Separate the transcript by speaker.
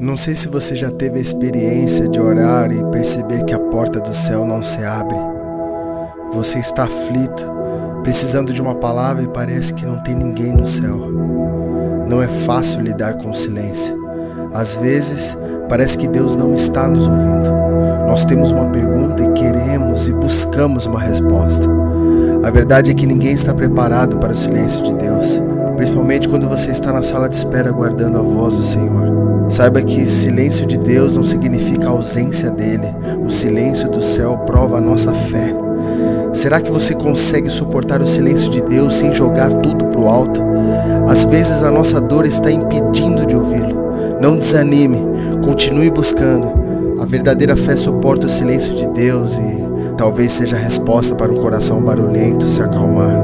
Speaker 1: Não sei se você já teve a experiência de orar e perceber que a porta do céu não se abre. Você está aflito, precisando de uma palavra e parece que não tem ninguém no céu. Não é fácil lidar com o silêncio. Às vezes, parece que Deus não está nos ouvindo. Nós temos uma pergunta e queremos e buscamos uma resposta. A verdade é que ninguém está preparado para o silêncio de Deus, principalmente quando você está na sala de espera aguardando a voz do Senhor. Saiba que silêncio de Deus não significa ausência dele. O silêncio do céu prova a nossa fé. Será que você consegue suportar o silêncio de Deus sem jogar tudo para o alto? Às vezes a nossa dor está impedindo de ouvi-lo. Não desanime, continue buscando. A verdadeira fé suporta o silêncio de Deus e talvez seja a resposta para um coração barulhento se acalmar.